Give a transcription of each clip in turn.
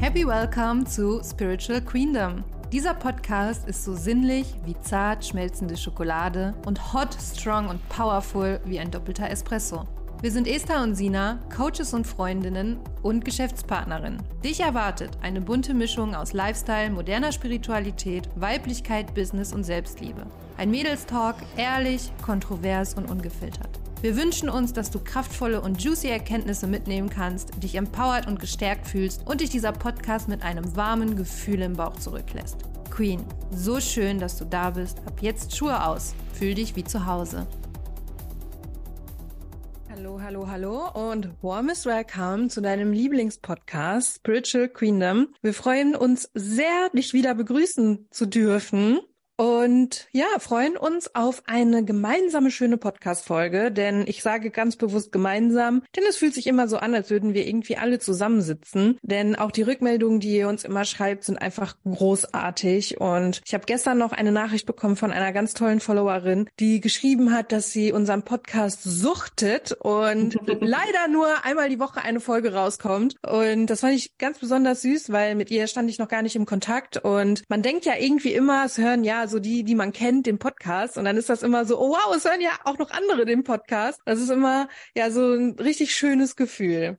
Happy Welcome zu Spiritual Queendom. Dieser Podcast ist so sinnlich wie zart schmelzende Schokolade und hot, strong und powerful wie ein doppelter Espresso. Wir sind Esther und Sina, Coaches und Freundinnen und Geschäftspartnerinnen. Dich erwartet eine bunte Mischung aus Lifestyle, moderner Spiritualität, Weiblichkeit, Business und Selbstliebe. Ein Mädelstalk, ehrlich, kontrovers und ungefiltert. Wir wünschen uns, dass du kraftvolle und juicy Erkenntnisse mitnehmen kannst, dich empowert und gestärkt fühlst und dich dieser Podcast mit einem warmen Gefühl im Bauch zurücklässt. Queen, so schön, dass du da bist. Ab jetzt Schuhe aus. Fühl dich wie zu Hause. Hallo, hallo, hallo und warmest welcome zu deinem Lieblingspodcast Spiritual Queendom. Wir freuen uns sehr, dich wieder begrüßen zu dürfen. Und ja, freuen uns auf eine gemeinsame schöne Podcast-Folge, denn ich sage ganz bewusst gemeinsam, denn es fühlt sich immer so an, als würden wir irgendwie alle zusammensitzen. Denn auch die Rückmeldungen, die ihr uns immer schreibt, sind einfach großartig. Und ich habe gestern noch eine Nachricht bekommen von einer ganz tollen Followerin, die geschrieben hat, dass sie unseren Podcast suchtet und leider nur einmal die Woche eine Folge rauskommt. Und das fand ich ganz besonders süß, weil mit ihr stand ich noch gar nicht im Kontakt. Und man denkt ja irgendwie immer, es hören ja so die, die man kennt, den Podcast. Und dann ist das immer so, oh wow, es hören ja auch noch andere den Podcast. Das ist immer ja so ein richtig schönes Gefühl.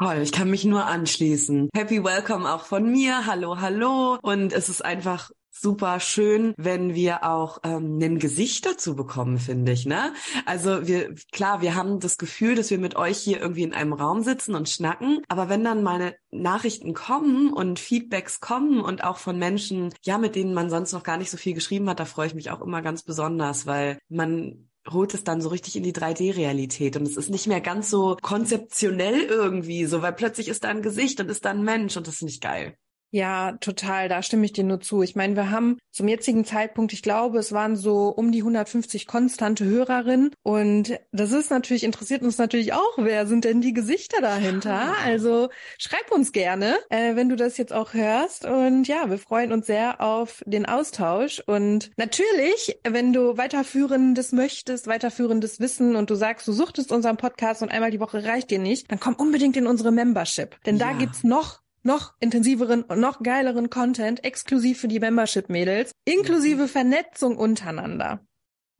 Toll, ich kann mich nur anschließen. Happy Welcome auch von mir. Hallo, hallo. Und es ist einfach super schön, wenn wir auch ähm, ein Gesicht dazu bekommen, finde ich. Ne? Also wir, klar, wir haben das Gefühl, dass wir mit euch hier irgendwie in einem Raum sitzen und schnacken. Aber wenn dann meine Nachrichten kommen und Feedbacks kommen und auch von Menschen, ja, mit denen man sonst noch gar nicht so viel geschrieben hat, da freue ich mich auch immer ganz besonders, weil man holt es dann so richtig in die 3D-Realität und es ist nicht mehr ganz so konzeptionell irgendwie so, weil plötzlich ist da ein Gesicht und ist da ein Mensch und das finde ich geil. Ja, total. Da stimme ich dir nur zu. Ich meine, wir haben zum jetzigen Zeitpunkt, ich glaube, es waren so um die 150 konstante Hörerinnen. Und das ist natürlich, interessiert uns natürlich auch, wer sind denn die Gesichter dahinter? Also schreib uns gerne, äh, wenn du das jetzt auch hörst. Und ja, wir freuen uns sehr auf den Austausch. Und natürlich, wenn du weiterführendes möchtest, weiterführendes Wissen und du sagst, du suchtest unseren Podcast und einmal die Woche reicht dir nicht, dann komm unbedingt in unsere Membership. Denn ja. da gibt's noch noch intensiveren und noch geileren Content exklusiv für die Membership-Mädels, inklusive Vernetzung untereinander.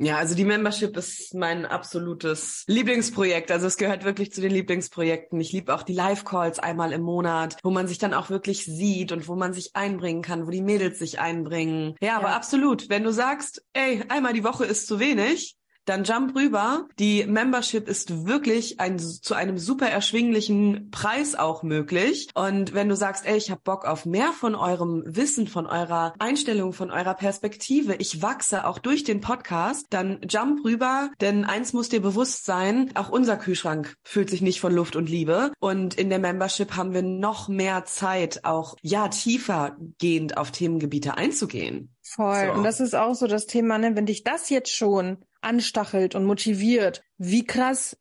Ja, also die Membership ist mein absolutes Lieblingsprojekt. Also es gehört wirklich zu den Lieblingsprojekten. Ich liebe auch die Live-Calls einmal im Monat, wo man sich dann auch wirklich sieht und wo man sich einbringen kann, wo die Mädels sich einbringen. Ja, ja. aber absolut. Wenn du sagst, ey, einmal die Woche ist zu wenig, dann jump rüber. Die Membership ist wirklich ein, zu einem super erschwinglichen Preis auch möglich. Und wenn du sagst, ey, ich habe Bock auf mehr von eurem Wissen, von eurer Einstellung, von eurer Perspektive, ich wachse auch durch den Podcast, dann jump rüber, denn eins muss dir bewusst sein, auch unser Kühlschrank fühlt sich nicht von Luft und Liebe. Und in der Membership haben wir noch mehr Zeit, auch ja tiefer gehend auf Themengebiete einzugehen. Voll. So. Und das ist auch so das Thema, ne? wenn dich das jetzt schon anstachelt und motiviert, wie krass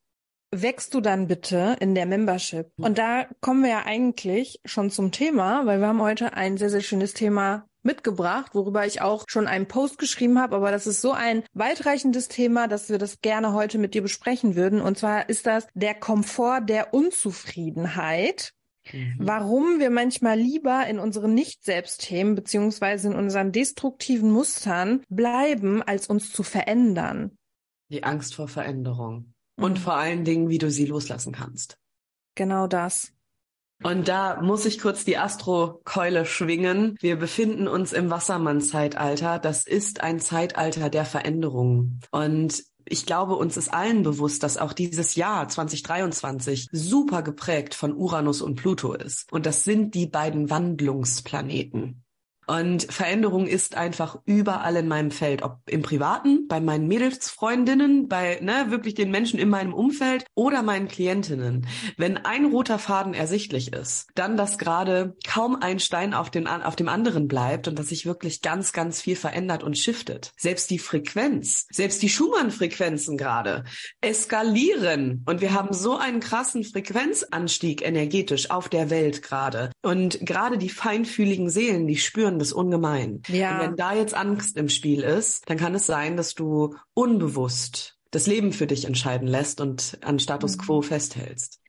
wächst du dann bitte in der Membership? Und da kommen wir ja eigentlich schon zum Thema, weil wir haben heute ein sehr, sehr schönes Thema mitgebracht, worüber ich auch schon einen Post geschrieben habe, aber das ist so ein weitreichendes Thema, dass wir das gerne heute mit dir besprechen würden. Und zwar ist das der Komfort der Unzufriedenheit. Mhm. Warum wir manchmal lieber in unseren Nicht-Selbst-Themen beziehungsweise in unseren destruktiven Mustern bleiben, als uns zu verändern. Die Angst vor Veränderung. Mhm. Und vor allen Dingen, wie du sie loslassen kannst. Genau das. Und da muss ich kurz die Astro-Keule schwingen. Wir befinden uns im Wassermann-Zeitalter. Das ist ein Zeitalter der Veränderung. Und ich glaube, uns ist allen bewusst, dass auch dieses Jahr 2023 super geprägt von Uranus und Pluto ist. Und das sind die beiden Wandlungsplaneten. Und Veränderung ist einfach überall in meinem Feld, ob im Privaten, bei meinen Mädelsfreundinnen, bei ne, wirklich den Menschen in meinem Umfeld oder meinen Klientinnen. Wenn ein roter Faden ersichtlich ist, dann, dass gerade kaum ein Stein auf, den, auf dem anderen bleibt und dass sich wirklich ganz, ganz viel verändert und shiftet. Selbst die Frequenz, selbst die Schumann-Frequenzen gerade eskalieren. Und wir haben so einen krassen Frequenzanstieg energetisch auf der Welt gerade. Und gerade die feinfühligen Seelen, die spüren spüren das ungemein. Ja. Und wenn da jetzt Angst im Spiel ist, dann kann es sein, dass du unbewusst das Leben für dich entscheiden lässt und an Status quo mhm. festhältst.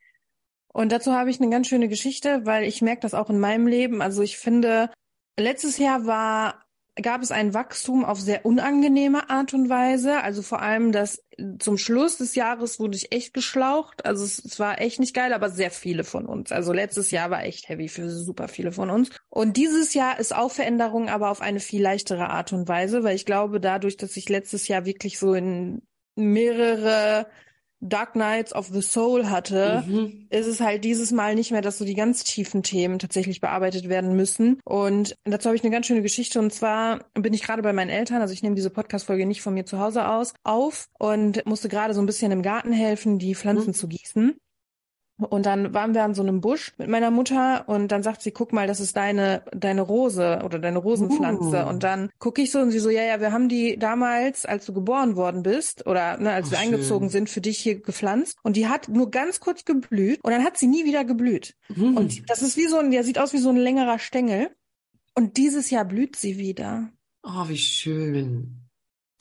Und dazu habe ich eine ganz schöne Geschichte, weil ich merke das auch in meinem Leben. Also ich finde, letztes Jahr war gab es ein Wachstum auf sehr unangenehme Art und Weise. Also vor allem das zum Schluss des Jahres wurde ich echt geschlaucht. Also es, es, war echt nicht geil, aber sehr viele von uns. Also letztes Jahr war echt heavy für super viele von uns. Und dieses Jahr ist auch Veränderung, aber auf eine viel leichtere Art und Weise, weil ich glaube, dadurch, dass ich letztes Jahr wirklich so in mehrere Dark Knights of the Soul hatte, mhm. ist es halt dieses Mal nicht mehr, dass so die ganz tiefen Themen tatsächlich bearbeitet werden müssen. Und dazu habe ich eine ganz schöne Geschichte. Und zwar bin ich gerade bei meinen Eltern, also ich nehme diese Podcast-Folge nicht von mir zu Hause aus, auf und musste gerade so ein bisschen im Garten helfen, die Pflanzen mhm. zu gießen. Und dann waren wir an so einem Busch mit meiner Mutter und dann sagt sie, guck mal, das ist deine, deine Rose oder deine Rosenpflanze. Uh. Und dann gucke ich so und sie so, ja, ja, wir haben die damals, als du geboren worden bist oder ne, als oh, wir schön. eingezogen sind, für dich hier gepflanzt. Und die hat nur ganz kurz geblüht und dann hat sie nie wieder geblüht. Uh. Und das ist wie so ein, der sieht aus wie so ein längerer Stängel. Und dieses Jahr blüht sie wieder. Oh, wie schön.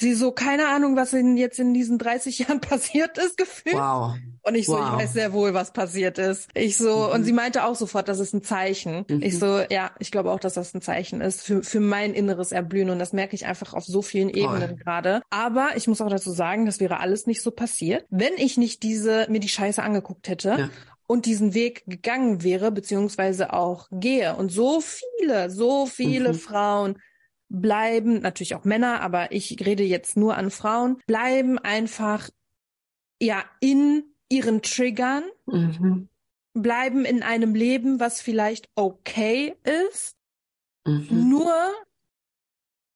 Sie so, keine Ahnung, was in, jetzt in diesen 30 Jahren passiert ist, gefühlt. Wow. Und ich so, wow. ich weiß sehr wohl, was passiert ist. Ich so, mhm. und sie meinte auch sofort, das ist ein Zeichen. Mhm. Ich so, ja, ich glaube auch, dass das ein Zeichen ist für, für mein inneres Erblühen. Und das merke ich einfach auf so vielen Ebenen gerade. Aber ich muss auch dazu sagen, das wäre alles nicht so passiert, wenn ich nicht diese, mir die Scheiße angeguckt hätte. Ja und diesen Weg gegangen wäre, beziehungsweise auch gehe. Und so viele, so viele mhm. Frauen bleiben, natürlich auch Männer, aber ich rede jetzt nur an Frauen, bleiben einfach ja in ihren Triggern, mhm. bleiben in einem Leben, was vielleicht okay ist, mhm. nur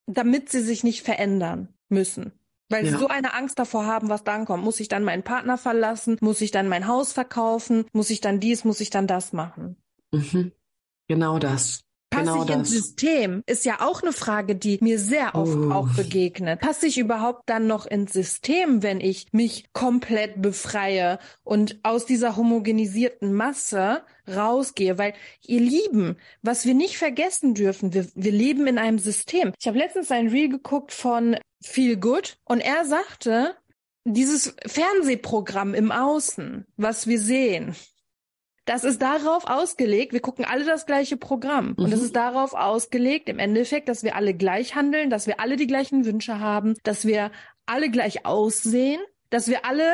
damit sie sich nicht verändern müssen. Weil ja. sie so eine Angst davor haben, was dann kommt. Muss ich dann meinen Partner verlassen? Muss ich dann mein Haus verkaufen? Muss ich dann dies? Muss ich dann das machen? Mhm. Genau das. Passe genau ich ins System? Ist ja auch eine Frage, die mir sehr oft uh. auch begegnet. Passe ich überhaupt dann noch ins System, wenn ich mich komplett befreie und aus dieser homogenisierten Masse rausgehe? Weil, ihr Lieben, was wir nicht vergessen dürfen, wir, wir leben in einem System. Ich habe letztens ein Reel geguckt von Feel Good und er sagte, dieses Fernsehprogramm im Außen, was wir sehen, das ist darauf ausgelegt, wir gucken alle das gleiche Programm. Mhm. Und das ist darauf ausgelegt, im Endeffekt, dass wir alle gleich handeln, dass wir alle die gleichen Wünsche haben, dass wir alle gleich aussehen, dass wir alle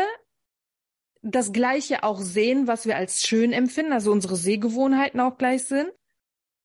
das Gleiche auch sehen, was wir als schön empfinden, also unsere Sehgewohnheiten auch gleich sind.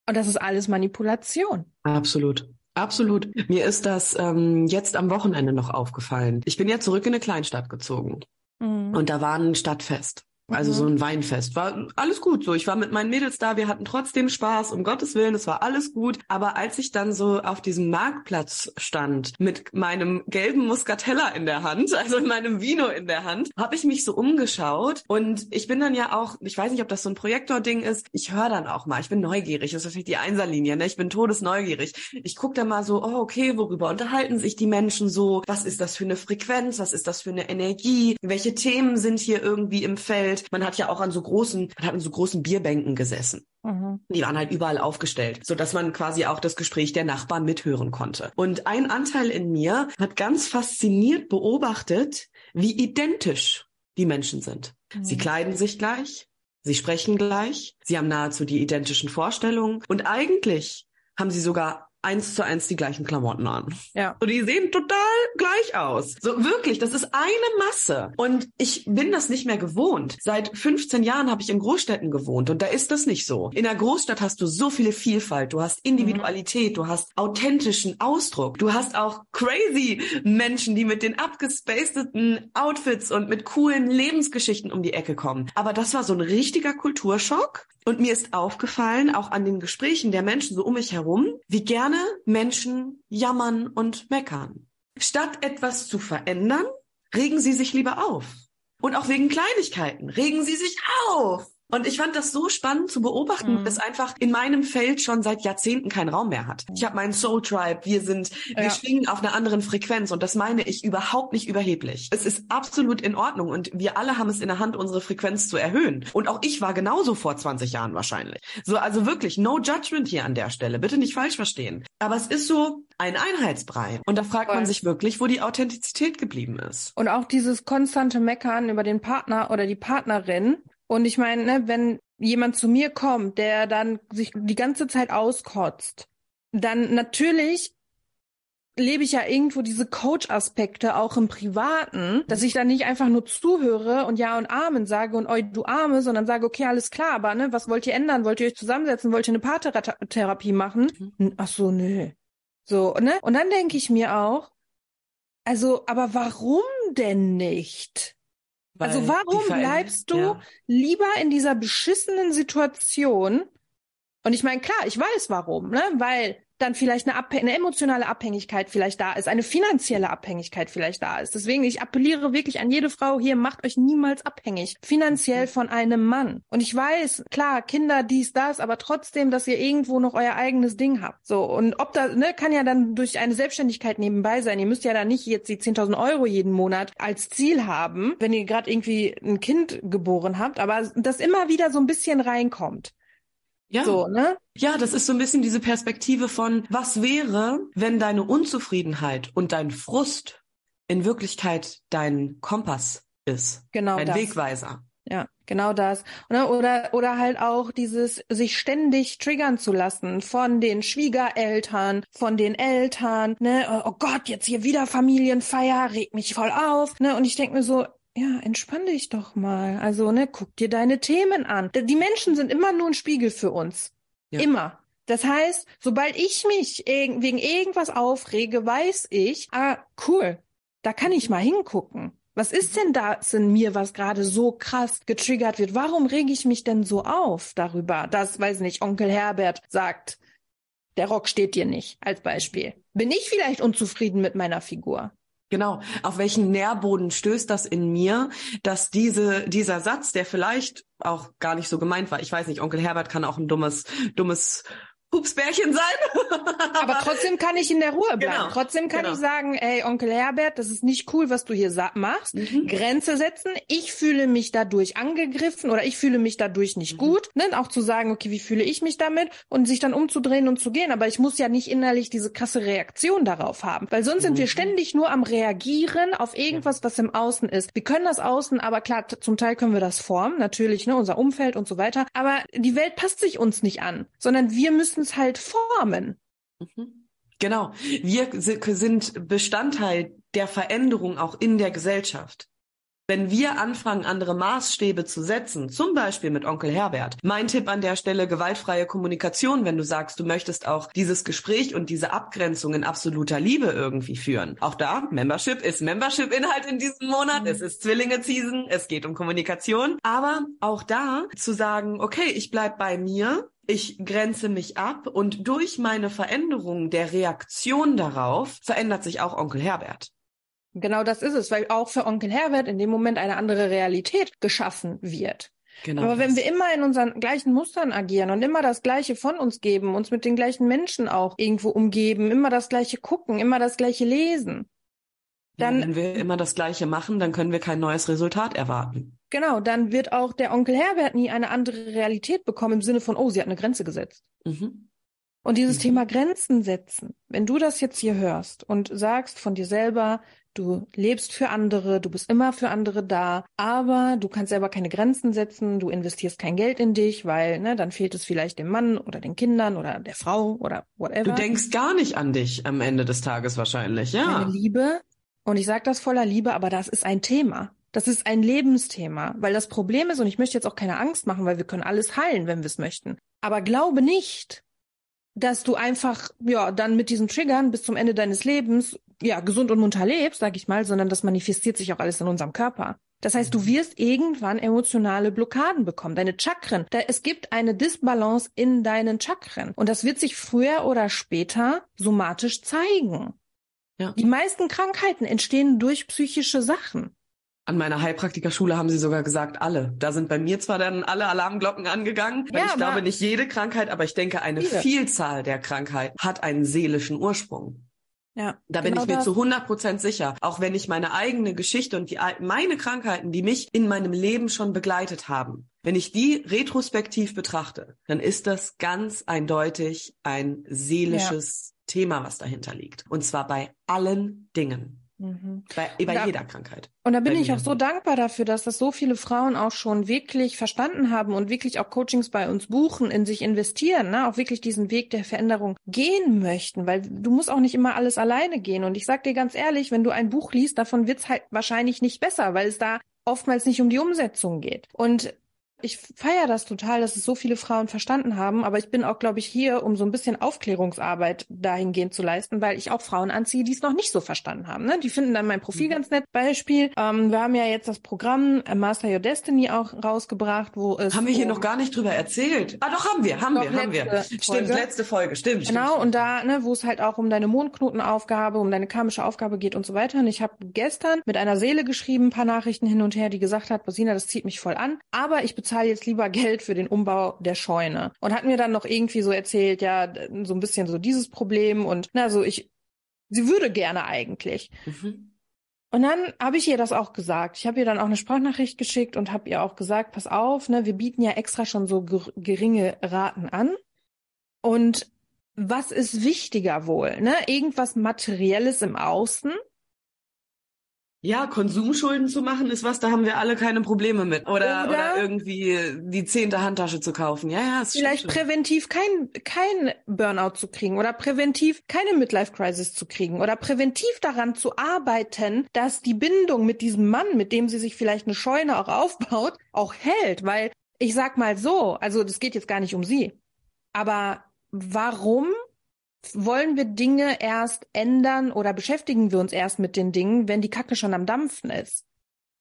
Und das ist alles Manipulation. Absolut. Absolut. Mir ist das ähm, jetzt am Wochenende noch aufgefallen. Ich bin ja zurück in eine Kleinstadt gezogen. Mhm. Und da war ein Stadtfest. Also mhm. so ein Weinfest. War alles gut so. Ich war mit meinen Mädels da, wir hatten trotzdem Spaß, um Gottes Willen, es war alles gut. Aber als ich dann so auf diesem Marktplatz stand, mit meinem gelben Muscatella in der Hand, also in meinem Vino in der Hand, habe ich mich so umgeschaut. Und ich bin dann ja auch, ich weiß nicht, ob das so ein Projektor-Ding ist, ich höre dann auch mal, ich bin neugierig, das ist natürlich die Einserlinie, ne? ich bin todesneugierig. Ich gucke dann mal so, oh okay, worüber unterhalten sich die Menschen so? Was ist das für eine Frequenz? Was ist das für eine Energie? Welche Themen sind hier irgendwie im Feld? Welt. Man hat ja auch an so großen, man hat an so großen Bierbänken gesessen. Mhm. Die waren halt überall aufgestellt, so dass man quasi auch das Gespräch der Nachbarn mithören konnte. Und ein Anteil in mir hat ganz fasziniert beobachtet, wie identisch die Menschen sind. Mhm. Sie kleiden sich gleich, sie sprechen gleich, sie haben nahezu die identischen Vorstellungen und eigentlich haben sie sogar eins zu eins die gleichen Klamotten an. Ja. So, die sehen total gleich aus. So wirklich, das ist eine Masse. Und ich bin das nicht mehr gewohnt. Seit 15 Jahren habe ich in Großstädten gewohnt und da ist das nicht so. In der Großstadt hast du so viele Vielfalt, du hast Individualität, mhm. du hast authentischen Ausdruck, du hast auch crazy Menschen, die mit den abgespaceden Outfits und mit coolen Lebensgeschichten um die Ecke kommen. Aber das war so ein richtiger Kulturschock. Und mir ist aufgefallen, auch an den Gesprächen der Menschen so um mich herum, wie gerne Menschen jammern und meckern. Statt etwas zu verändern, regen sie sich lieber auf. Und auch wegen Kleinigkeiten regen sie sich auf. Und ich fand das so spannend zu beobachten, mhm. dass einfach in meinem Feld schon seit Jahrzehnten keinen Raum mehr hat. Ich habe meinen Soul Tribe, wir sind, ja. wir schwingen auf einer anderen Frequenz und das meine ich überhaupt nicht überheblich. Es ist absolut in Ordnung und wir alle haben es in der Hand, unsere Frequenz zu erhöhen. Und auch ich war genauso vor 20 Jahren wahrscheinlich. So, also wirklich, no judgment hier an der Stelle. Bitte nicht falsch verstehen. Aber es ist so ein Einheitsbrei. Und da fragt Voll. man sich wirklich, wo die Authentizität geblieben ist. Und auch dieses konstante Meckern über den Partner oder die Partnerin, Und ich meine, ne, wenn jemand zu mir kommt, der dann sich die ganze Zeit auskotzt, dann natürlich lebe ich ja irgendwo diese Coach-Aspekte auch im Privaten, dass ich dann nicht einfach nur zuhöre und Ja und Amen sage und oi, du Arme, sondern sage, okay, alles klar, aber ne, was wollt ihr ändern? Wollt ihr euch zusammensetzen? Wollt ihr eine Paartherapie machen? Mhm. Ach so, nö. So, ne? Und dann denke ich mir auch, also, aber warum denn nicht? Weil also warum bleibst du ja. lieber in dieser beschissenen Situation? Und ich meine, klar, ich weiß warum, ne? Weil dann vielleicht eine, Abh eine emotionale Abhängigkeit vielleicht da ist, eine finanzielle Abhängigkeit vielleicht da ist. Deswegen, ich appelliere wirklich an jede Frau hier, macht euch niemals abhängig, finanziell mhm. von einem Mann. Und ich weiß, klar, Kinder, dies, das, aber trotzdem, dass ihr irgendwo noch euer eigenes Ding habt. So, und ob da, ne, kann ja dann durch eine Selbstständigkeit nebenbei sein. Ihr müsst ja da nicht jetzt die 10.000 Euro jeden Monat als Ziel haben, wenn ihr gerade irgendwie ein Kind geboren habt, aber das immer wieder so ein bisschen reinkommt. Ja. So, ne? Ja, das ist so ein bisschen diese Perspektive von, was wäre, wenn deine Unzufriedenheit und dein Frust in Wirklichkeit dein Kompass ist. Genau. Dein das. Wegweiser. Ja, genau das. Oder, oder halt auch dieses, sich ständig triggern zu lassen von den Schwiegereltern, von den Eltern, ne, oh Gott, jetzt hier wieder Familienfeier, regt mich voll auf, ne, und ich denke mir so, ja, entspann dich doch mal. Also, ne, guck dir deine Themen an. Die Menschen sind immer nur ein Spiegel für uns. Ja. Immer. Das heißt, sobald ich mich wegen irgendwas aufrege, weiß ich, ah, cool, da kann ich mal hingucken. Was ist denn da in mir, was gerade so krass getriggert wird? Warum rege ich mich denn so auf darüber, dass, weiß nicht, Onkel Herbert sagt, der Rock steht dir nicht, als Beispiel. Bin ich vielleicht unzufrieden mit meiner Figur? Genau. Auf welchen Nährboden stößt das in mir, dass diese, dieser Satz, der vielleicht auch gar nicht so gemeint war, ich weiß nicht, Onkel Herbert kann auch ein dummes, dummes Pupsbärchen sein. Aber trotzdem kann ich in der Ruhe bleiben. Genau, trotzdem kann genau. ich sagen, ey, Onkel Herbert, das ist nicht cool, was du hier machst. Mhm. Grenze setzen. Ich fühle mich dadurch angegriffen oder ich fühle mich dadurch nicht mhm. gut. Ne? Auch zu sagen, okay, wie fühle ich mich damit? Und sich dann umzudrehen und zu gehen. Aber ich muss ja nicht innerlich diese krasse Reaktion darauf haben. Weil sonst mhm. sind wir mhm. ständig nur am Reagieren auf irgendwas, was im Außen ist. Wir können das Außen, aber klar, zum Teil können wir das formen. Natürlich, ne, unser Umfeld und so weiter. Aber die Welt passt sich uns nicht an, sondern wir müssen müssen es halt formen. Mhm. Genau. Wir sind Bestandteil der Veränderung auch in der Gesellschaft. Wenn wir anfangen, andere Maßstäbe zu setzen, zum Beispiel mit Onkel Herbert, mein Tipp an der Stelle gewaltfreie Kommunikation, wenn du sagst, du möchtest auch dieses Gespräch und diese Abgrenzung in absoluter Liebe irgendwie führen. Auch da, Membership ist Membership-Inhalt in diesem Monat, mhm. es ist Zwillinge-Season, es geht um Kommunikation. Aber auch da zu sagen, okay, ich bleib bei mir, ich grenze mich ab und durch meine Veränderung der Reaktion darauf verändert sich auch Onkel Herbert. Genau das ist es, weil auch für Onkel Herbert in dem Moment eine andere Realität geschaffen wird. Genau Aber wenn wir immer in unseren gleichen Mustern agieren und immer das Gleiche von uns geben, uns mit den gleichen Menschen auch irgendwo umgeben, immer das Gleiche gucken, immer das Gleiche lesen, dann. Ja, wenn wir immer das Gleiche machen, dann können wir kein neues Resultat erwarten. Genau, dann wird auch der Onkel Herbert nie eine andere Realität bekommen im Sinne von, oh, sie hat eine Grenze gesetzt. Mhm. Und dieses mhm. Thema Grenzen setzen, wenn du das jetzt hier hörst und sagst von dir selber, du lebst für andere, du bist immer für andere da, aber du kannst selber keine Grenzen setzen, du investierst kein Geld in dich, weil ne, dann fehlt es vielleicht dem Mann oder den Kindern oder der Frau oder whatever. Du denkst gar nicht an dich am Ende des Tages wahrscheinlich, ja. Meine Liebe, und ich sage das voller Liebe, aber das ist ein Thema. Das ist ein Lebensthema, weil das Problem ist, und ich möchte jetzt auch keine Angst machen, weil wir können alles heilen, wenn wir es möchten. Aber glaube nicht, dass du einfach, ja, dann mit diesen Triggern bis zum Ende deines Lebens, ja, gesund und munter lebst, sag ich mal, sondern das manifestiert sich auch alles in unserem Körper. Das heißt, du wirst irgendwann emotionale Blockaden bekommen, deine Chakren. Da, es gibt eine Disbalance in deinen Chakren. Und das wird sich früher oder später somatisch zeigen. Ja. Die meisten Krankheiten entstehen durch psychische Sachen. An meiner Heilpraktikerschule haben sie sogar gesagt, alle. Da sind bei mir zwar dann alle Alarmglocken angegangen, weil ja, ich glaube nicht jede Krankheit, aber ich denke, eine viele. Vielzahl der Krankheiten hat einen seelischen Ursprung. Ja, da bin genau ich mir das. zu 100 Prozent sicher. Auch wenn ich meine eigene Geschichte und die, meine Krankheiten, die mich in meinem Leben schon begleitet haben, wenn ich die retrospektiv betrachte, dann ist das ganz eindeutig ein seelisches. Thema, was dahinter liegt. Und zwar bei allen Dingen. Mhm. Bei, bei da, jeder Krankheit. Und da bin ich auch so dankbar dafür, dass das so viele Frauen auch schon wirklich verstanden haben und wirklich auch Coachings bei uns buchen, in sich investieren, ne? auch wirklich diesen Weg der Veränderung gehen möchten, weil du musst auch nicht immer alles alleine gehen. Und ich sag dir ganz ehrlich, wenn du ein Buch liest, davon wird's halt wahrscheinlich nicht besser, weil es da oftmals nicht um die Umsetzung geht. Und ich feiere das total, dass es so viele Frauen verstanden haben, aber ich bin auch, glaube ich, hier, um so ein bisschen Aufklärungsarbeit dahingehend zu leisten, weil ich auch Frauen anziehe, die es noch nicht so verstanden haben. Ne? Die finden dann mein Profil mhm. ganz nett. Beispiel, ähm, wir haben ja jetzt das Programm äh, Master Your Destiny auch rausgebracht, wo es... Haben wir hier noch gar nicht drüber erzählt? Ah, doch, haben wir, haben wir, haben wir. Folge. Stimmt, letzte Folge, stimmt. Genau, stimmt. und da, ne, wo es halt auch um deine Mondknotenaufgabe, um deine karmische Aufgabe geht und so weiter. Und ich habe gestern mit einer Seele geschrieben, ein paar Nachrichten hin und her, die gesagt hat, Bosina, das zieht mich voll an, aber ich bezahle jetzt lieber Geld Geld für den Umbau der Scheune. Und hat mir dann noch irgendwie so erzählt, ja, so ein bisschen so dieses Problem und na, so ich, sie würde gerne eigentlich. Mhm. Und dann habe ich ihr das auch gesagt. Ich habe ihr dann auch eine Sprachnachricht geschickt und habe ihr auch gesagt, pass auf, ne, wir bieten ja extra schon so geringe Raten an. Und was ist wichtiger wohl, ne? Irgendwas Materielles im Außen ja, Konsumschulden zu machen ist was, da haben wir alle keine Probleme mit. Oder, oder, oder irgendwie die zehnte Handtasche zu kaufen. Ja, ja, ist Vielleicht präventiv kein, kein Burnout zu kriegen oder präventiv keine Midlife-Crisis zu kriegen oder präventiv daran zu arbeiten, dass die Bindung mit diesem Mann, mit dem sie sich vielleicht eine Scheune auch aufbaut, auch hält. Weil ich sag mal so, also das geht jetzt gar nicht um sie. Aber warum wollen wir Dinge erst ändern oder beschäftigen wir uns erst mit den Dingen, wenn die Kacke schon am Dampfen ist?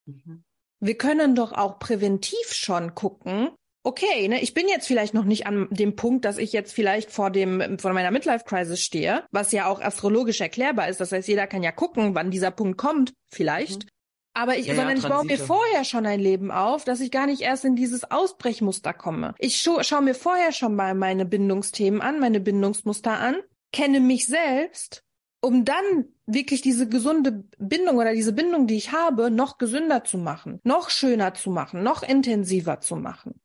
Mhm. Wir können doch auch präventiv schon gucken, okay, ne, ich bin jetzt vielleicht noch nicht an dem Punkt, dass ich jetzt vielleicht vor dem, vor meiner Midlife-Crisis stehe, was ja auch astrologisch erklärbar ist. Das heißt, jeder kann ja gucken, wann dieser Punkt kommt, vielleicht. Mhm. Aber ich, ja, sondern ja, ich baue mir vorher schon ein Leben auf, dass ich gar nicht erst in dieses Ausbrechmuster komme. Ich scha schaue mir vorher schon mal meine Bindungsthemen an, meine Bindungsmuster an, kenne mich selbst, um dann wirklich diese gesunde Bindung oder diese Bindung, die ich habe, noch gesünder zu machen, noch schöner zu machen, noch intensiver zu machen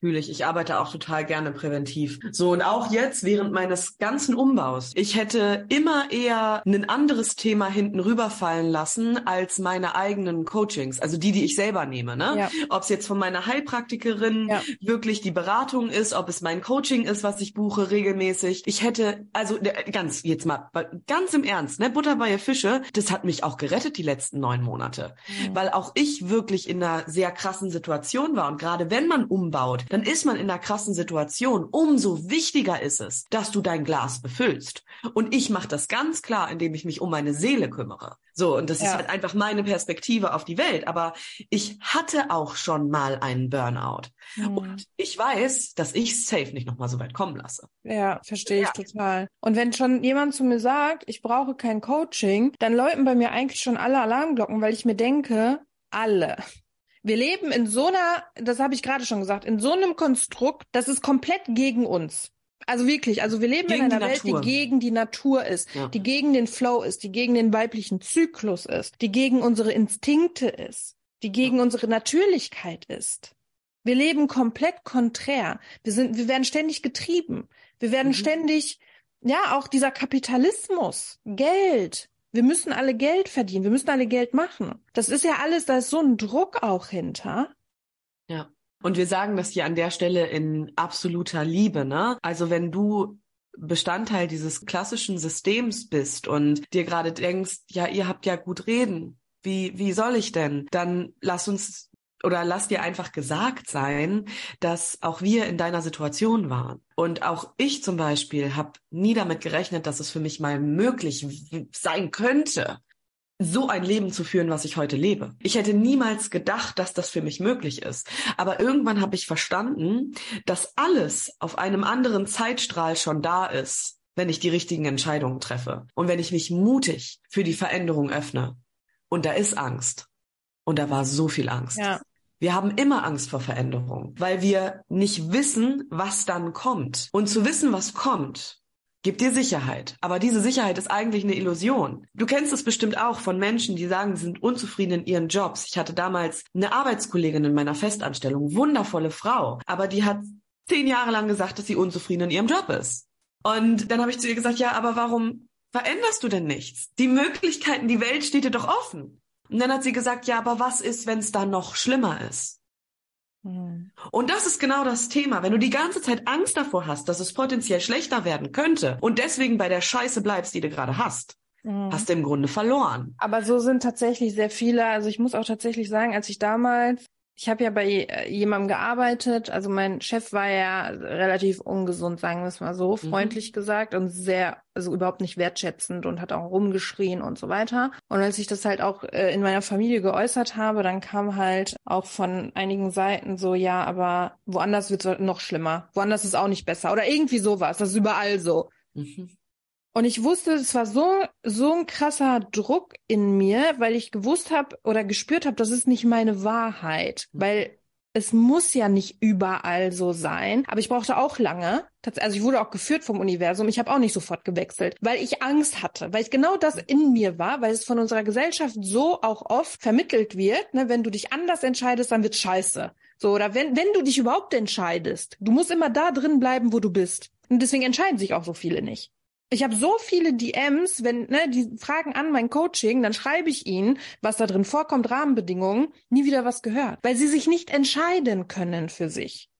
fühle ich. Ich arbeite auch total gerne präventiv. So, und auch jetzt während meines ganzen Umbaus. Ich hätte immer eher ein anderes Thema hinten rüberfallen lassen als meine eigenen Coachings, also die, die ich selber nehme. Ne? Ja. Ob es jetzt von meiner Heilpraktikerin ja. wirklich die Beratung ist, ob es mein Coaching ist, was ich buche regelmäßig. Ich hätte, also ganz, jetzt mal, ganz im Ernst, ne, Butter bei Fische, das hat mich auch gerettet die letzten neun Monate. Mhm. Weil auch ich wirklich in einer sehr krassen Situation war. Und gerade wenn man umbaut, dann ist man in einer krassen Situation. Umso wichtiger ist es, dass du dein Glas befüllst. Und ich mache das ganz klar, indem ich mich um meine Seele kümmere. So, und das ja. ist halt einfach meine Perspektive auf die Welt. Aber ich hatte auch schon mal einen Burnout. Mhm. Und ich weiß, dass ich safe nicht nochmal so weit kommen lasse. Ja, verstehe ich ja. total. Und wenn schon jemand zu mir sagt, ich brauche kein Coaching, dann läuten bei mir eigentlich schon alle Alarmglocken, weil ich mir denke, alle. Wir leben in so einer, das habe ich gerade schon gesagt, in so einem Konstrukt, das ist komplett gegen uns. Also wirklich, also wir leben gegen in einer Welt, die gegen die Natur ist, ja. die gegen den Flow ist, die gegen den weiblichen Zyklus ist, die gegen unsere Instinkte ist, die gegen ja. unsere Natürlichkeit ist. Wir leben komplett konträr. Wir sind, wir werden ständig getrieben. Wir werden mhm. ständig, ja, auch dieser Kapitalismus, Geld, wir müssen alle Geld verdienen, wir müssen alle Geld machen. Das ist ja alles, da ist so ein Druck auch hinter. Ja. Und wir sagen das hier an der Stelle in absoluter Liebe, ne? Also wenn du Bestandteil dieses klassischen Systems bist und dir gerade denkst, ja, ihr habt ja gut reden. Wie, wie soll ich denn? Dann lass uns oder lass dir einfach gesagt sein, dass auch wir in deiner Situation waren. Und auch ich zum Beispiel habe nie damit gerechnet, dass es für mich mal möglich sein könnte, so ein Leben zu führen, was ich heute lebe. Ich hätte niemals gedacht, dass das für mich möglich ist. Aber irgendwann habe ich verstanden, dass alles auf einem anderen Zeitstrahl schon da ist, wenn ich die richtigen Entscheidungen treffe und wenn ich mich mutig für die Veränderung öffne. Und da ist Angst. Und da war so viel Angst. Ja. Wir haben immer Angst vor Veränderung, weil wir nicht wissen, was dann kommt. Und zu wissen, was kommt, gibt dir Sicherheit. Aber diese Sicherheit ist eigentlich eine Illusion. Du kennst es bestimmt auch von Menschen, die sagen, sie sind unzufrieden in ihren Jobs. Ich hatte damals eine Arbeitskollegin in meiner Festanstellung, wundervolle Frau, aber die hat zehn Jahre lang gesagt, dass sie unzufrieden in ihrem Job ist. Und dann habe ich zu ihr gesagt, ja, aber warum veränderst du denn nichts? Die Möglichkeiten, die Welt steht dir doch offen. Und dann hat sie gesagt, ja, aber was ist, wenn es da noch schlimmer ist? Mhm. Und das ist genau das Thema. Wenn du die ganze Zeit Angst davor hast, dass es potenziell schlechter werden könnte und deswegen bei der Scheiße bleibst, die du gerade hast, mhm. hast du im Grunde verloren. Aber so sind tatsächlich sehr viele. Also ich muss auch tatsächlich sagen, als ich damals ich habe ja bei äh, jemandem gearbeitet, also mein Chef war ja relativ ungesund, sagen wir es mal so, mhm. freundlich mhm. gesagt und sehr, also überhaupt nicht wertschätzend und hat auch rumgeschrien und so weiter. Und als ich das halt auch äh, in meiner Familie geäußert habe, dann kam halt auch von einigen Seiten so, ja, aber woanders wird es noch schlimmer, woanders ist auch nicht besser oder irgendwie sowas, das ist überall so. Mhm. Und ich wusste, es war so so ein krasser Druck in mir, weil ich gewusst habe oder gespürt habe, das ist nicht meine Wahrheit, mhm. weil es muss ja nicht überall so sein. Aber ich brauchte auch lange. Also ich wurde auch geführt vom Universum. Ich habe auch nicht sofort gewechselt, weil ich Angst hatte, weil ich genau das in mir war, weil es von unserer Gesellschaft so auch oft vermittelt wird. Ne, wenn du dich anders entscheidest, dann wird scheiße. So oder wenn wenn du dich überhaupt entscheidest, du musst immer da drin bleiben, wo du bist. Und deswegen entscheiden sich auch so viele nicht. Ich habe so viele DMs, wenn ne, die fragen an mein Coaching, dann schreibe ich ihnen, was da drin vorkommt, Rahmenbedingungen, nie wieder was gehört, weil sie sich nicht entscheiden können für sich.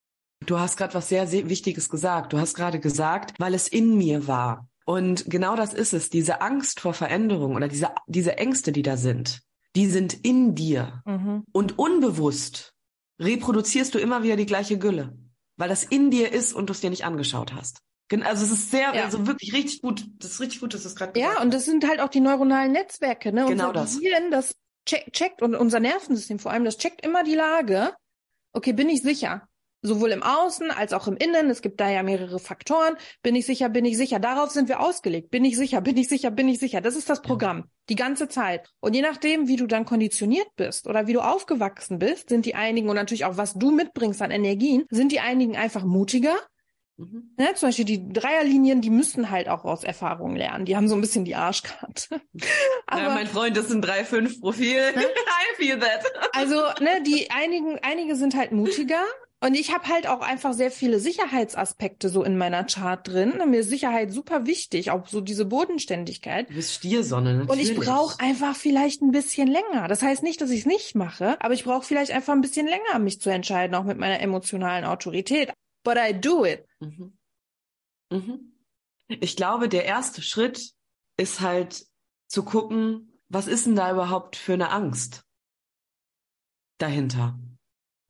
Du hast gerade was sehr, sehr Wichtiges gesagt. Du hast gerade gesagt, weil es in mir war. Und genau das ist es, diese Angst vor Veränderung oder diese, diese Ängste, die da sind, die sind in dir. Mhm. Und unbewusst reproduzierst du immer wieder die gleiche Gülle, weil das in dir ist und du es dir nicht angeschaut hast. Also es ist sehr, ja. also wirklich richtig gut. Das ist richtig gut, dass du es gerade Ja, und das sind halt auch die neuronalen Netzwerke, ne? Genau unser das. Gehirn, das checkt und unser Nervensystem vor allem, das checkt immer die Lage. Okay, bin ich sicher? Sowohl im Außen als auch im Innen. Es gibt da ja mehrere Faktoren. Bin ich sicher, bin ich sicher. Darauf sind wir ausgelegt. Bin ich sicher, bin ich sicher, bin ich sicher. Das ist das Programm. Ja. Die ganze Zeit. Und je nachdem, wie du dann konditioniert bist oder wie du aufgewachsen bist, sind die einigen und natürlich auch was du mitbringst an Energien, sind die einigen einfach mutiger Mhm. Ja, zum Beispiel die Dreierlinien, die müssen halt auch aus Erfahrung lernen. Die haben so ein bisschen die Arschkarte. Aber, ja, mein Freund ist ein 3-5-Profil. I feel that. Also, ne, die einigen, einige sind halt mutiger. Und ich habe halt auch einfach sehr viele Sicherheitsaspekte so in meiner Chart drin. Mir ist Sicherheit super wichtig, auch so diese Bodenständigkeit. Du bist Stiersonne, natürlich. Und ich brauche einfach vielleicht ein bisschen länger. Das heißt nicht, dass ich es nicht mache, aber ich brauche vielleicht einfach ein bisschen länger, mich zu entscheiden, auch mit meiner emotionalen Autorität but I do it. Mhm. Mhm. Ich glaube, der erste Schritt ist halt zu gucken, was ist denn da überhaupt für eine Angst dahinter?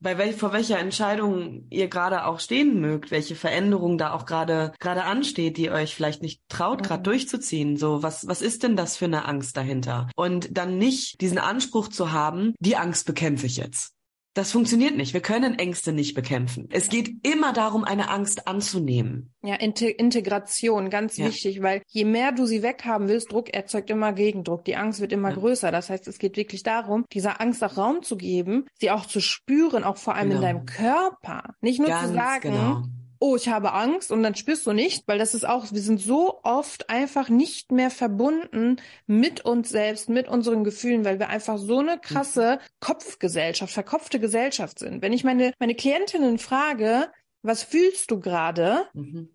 Bei wel vor welcher Entscheidung ihr gerade auch stehen mögt, welche Veränderung da auch gerade gerade ansteht, die euch vielleicht nicht traut, gerade mhm. durchzuziehen. So, was was ist denn das für eine Angst dahinter? Und dann nicht diesen Anspruch zu haben, die Angst bekämpfe ich jetzt. Das funktioniert nicht. Wir können Ängste nicht bekämpfen. Es geht immer darum, eine Angst anzunehmen. Ja, Integration, ganz ja. wichtig, weil je mehr du sie weghaben willst, Druck erzeugt immer Gegendruck. Die Angst wird immer ja. größer. Das heißt, es geht wirklich darum, dieser Angst auch Raum zu geben, sie auch zu spüren, auch vor allem genau. in deinem Körper. Nicht nur ganz zu sagen, genau oh, ich habe Angst und dann spürst du nicht, weil das ist auch, wir sind so oft einfach nicht mehr verbunden mit uns selbst, mit unseren Gefühlen, weil wir einfach so eine krasse Kopfgesellschaft, verkopfte Gesellschaft sind. Wenn ich meine, meine Klientinnen frage, was fühlst du gerade? Mhm.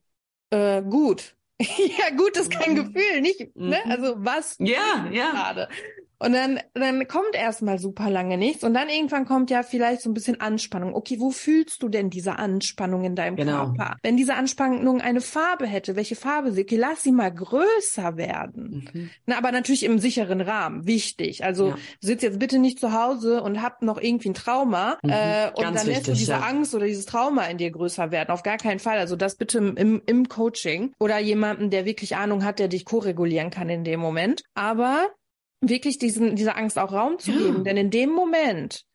Äh, gut. ja, gut ist kein mhm. Gefühl, nicht, ne? Mhm. Also was ja, ja. gerade? Und dann, dann kommt erstmal super lange nichts und dann irgendwann kommt ja vielleicht so ein bisschen Anspannung. Okay, wo fühlst du denn diese Anspannung in deinem genau. Körper? Wenn diese Anspannung eine Farbe hätte, welche Farbe sie? Okay, lass sie mal größer werden. Mhm. Na, aber natürlich im sicheren Rahmen, wichtig. Also ja. sitz jetzt bitte nicht zu Hause und hab noch irgendwie ein Trauma mhm. äh, und Ganz dann lässt du diese ja. Angst oder dieses Trauma in dir größer werden. Auf gar keinen Fall. Also das bitte im, im Coaching oder jemanden, der wirklich Ahnung hat, der dich koregulieren kann in dem Moment. Aber wirklich diesen, dieser Angst auch Raum zu geben. Denn in dem Moment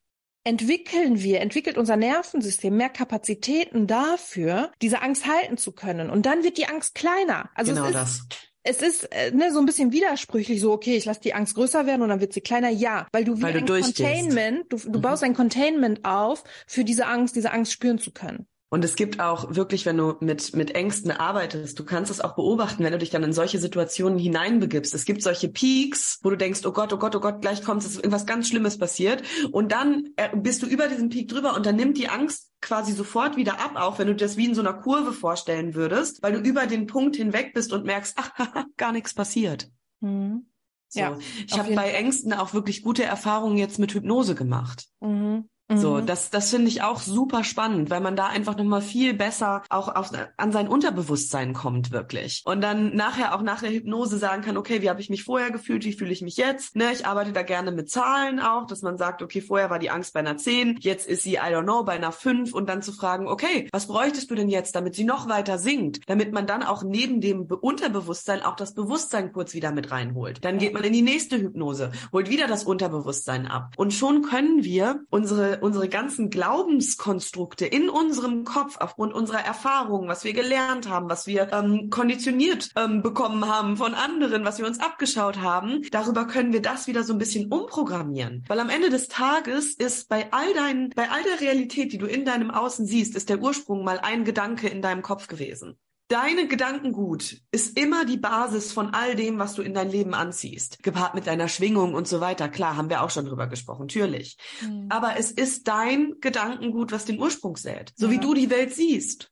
entwickeln wir, entwickelt unser Nervensystem mehr Kapazitäten dafür, diese Angst halten zu können. Und dann wird die Angst kleiner. Also genau es ist, das. Es ist äh, ne, so ein bisschen widersprüchlich, so okay, ich lasse die Angst größer werden und dann wird sie kleiner. Ja, weil du wie weil ein Containment, du, du mhm. baust ein Containment auf, für diese Angst, diese Angst spüren zu können. Und es gibt auch wirklich, wenn du mit, mit Ängsten arbeitest, du kannst es auch beobachten, wenn du dich dann in solche Situationen hineinbegibst. Es gibt solche Peaks, wo du denkst, oh Gott, oh Gott, oh Gott, gleich kommt es, irgendwas ganz Schlimmes passiert. Und dann äh, bist du über diesen Peak drüber und dann nimmt die Angst quasi sofort wieder ab, auch wenn du das wie in so einer Kurve vorstellen würdest, weil du über den Punkt hinweg bist und merkst, ach, gar nichts passiert. Mhm. So. Ja, ich habe bei Ängsten auch wirklich gute Erfahrungen jetzt mit Hypnose gemacht. Mhm. So, mhm. das, das finde ich auch super spannend, weil man da einfach nochmal viel besser auch auf, an sein Unterbewusstsein kommt, wirklich. Und dann nachher auch nach der Hypnose sagen kann, okay, wie habe ich mich vorher gefühlt, wie fühle ich mich jetzt? Ne, ich arbeite da gerne mit Zahlen auch, dass man sagt, okay, vorher war die Angst bei einer 10, jetzt ist sie, I don't know, bei einer 5 und dann zu fragen, okay, was bräuchtest du denn jetzt, damit sie noch weiter sinkt? Damit man dann auch neben dem Unterbewusstsein auch das Bewusstsein kurz wieder mit reinholt. Dann geht man in die nächste Hypnose, holt wieder das Unterbewusstsein ab. Und schon können wir unsere unsere ganzen Glaubenskonstrukte in unserem Kopf aufgrund unserer Erfahrungen, was wir gelernt haben, was wir ähm, konditioniert ähm, bekommen haben von anderen, was wir uns abgeschaut haben, darüber können wir das wieder so ein bisschen umprogrammieren. Weil am Ende des Tages ist bei all deinen, bei all der Realität, die du in deinem Außen siehst, ist der Ursprung mal ein Gedanke in deinem Kopf gewesen. Deine Gedankengut ist immer die Basis von all dem, was du in dein Leben anziehst. Gepaart mit deiner Schwingung und so weiter. Klar, haben wir auch schon drüber gesprochen, natürlich. Mhm. Aber es ist dein Gedankengut, was den Ursprung sät. So ja. wie du die Welt siehst.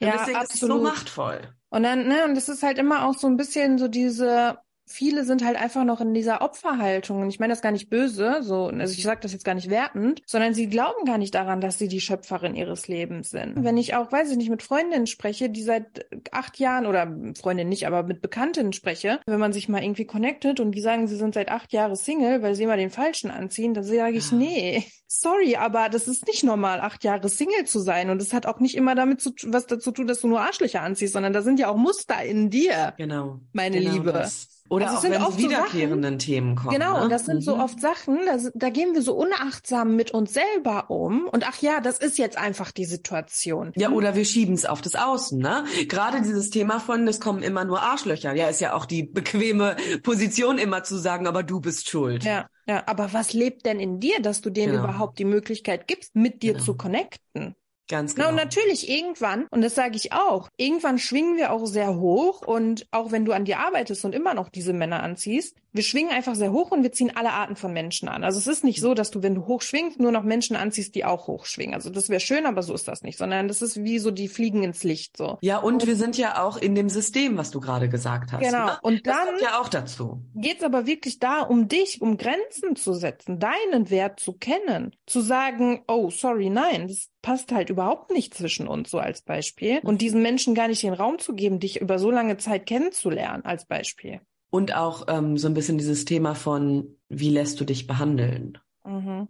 Und ja, deswegen absolut. ist es so machtvoll. Und dann, ne, und das ist halt immer auch so ein bisschen so diese viele sind halt einfach noch in dieser Opferhaltung. Und ich meine das gar nicht böse, so, also ich sage das jetzt gar nicht wertend, sondern sie glauben gar nicht daran, dass sie die Schöpferin ihres Lebens sind. Wenn ich auch, weiß ich nicht, mit Freundinnen spreche, die seit acht Jahren oder Freundinnen nicht, aber mit Bekannten spreche, wenn man sich mal irgendwie connectet und die sagen, sie sind seit acht Jahren Single, weil sie immer den Falschen anziehen, dann sage ich, nee, sorry, aber das ist nicht normal, acht Jahre Single zu sein. Und es hat auch nicht immer damit zu, was dazu tun, dass du nur Arschlöcher anziehst, sondern da sind ja auch Muster in dir. Genau. Meine genau Liebe. Das. Oder also auch wenn so wiederkehrenden so Themen kommen. Genau, ne? und das sind mhm. so oft Sachen, da, da gehen wir so unachtsam mit uns selber um. Und ach ja, das ist jetzt einfach die Situation. Ja, oder wir schieben es auf das Außen. Ne? Gerade dieses Thema von, es kommen immer nur Arschlöcher. Ja, ist ja auch die bequeme Position immer zu sagen, aber du bist schuld. Ja, ja. Aber was lebt denn in dir, dass du denen genau. überhaupt die Möglichkeit gibst, mit dir genau. zu connecten? Ganz genau. Na, und genau. natürlich irgendwann, und das sage ich auch, irgendwann schwingen wir auch sehr hoch und auch wenn du an dir arbeitest und immer noch diese Männer anziehst, wir schwingen einfach sehr hoch und wir ziehen alle Arten von Menschen an. Also es ist nicht so, dass du, wenn du hoch schwingst, nur noch Menschen anziehst, die auch hoch schwingen. Also das wäre schön, aber so ist das nicht, sondern das ist wie so die Fliegen ins Licht so. Ja, und, und wir sind ja auch in dem System, was du gerade gesagt hast. Genau. Ne? Und dann das kommt ja auch dazu. Geht's aber wirklich da um dich, um Grenzen zu setzen, deinen Wert zu kennen, zu sagen, oh, sorry, nein, das passt halt überhaupt nicht zwischen uns, so als Beispiel. Und diesen Menschen gar nicht den Raum zu geben, dich über so lange Zeit kennenzulernen, als Beispiel. Und auch ähm, so ein bisschen dieses Thema von, wie lässt du dich behandeln? Mhm.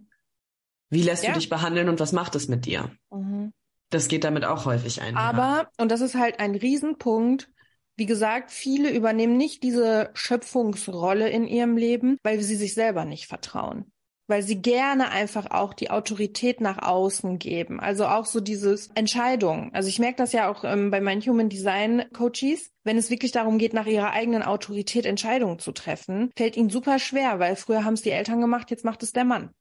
Wie lässt ja. du dich behandeln und was macht es mit dir? Mhm. Das geht damit auch häufig ein. Aber, und das ist halt ein Riesenpunkt, wie gesagt, viele übernehmen nicht diese Schöpfungsrolle in ihrem Leben, weil sie sich selber nicht vertrauen weil sie gerne einfach auch die Autorität nach außen geben. Also auch so dieses Entscheidung. Also ich merke das ja auch ähm, bei meinen Human Design Coaches. Wenn es wirklich darum geht, nach ihrer eigenen Autorität Entscheidungen zu treffen, fällt ihnen super schwer, weil früher haben es die Eltern gemacht, jetzt macht es der Mann.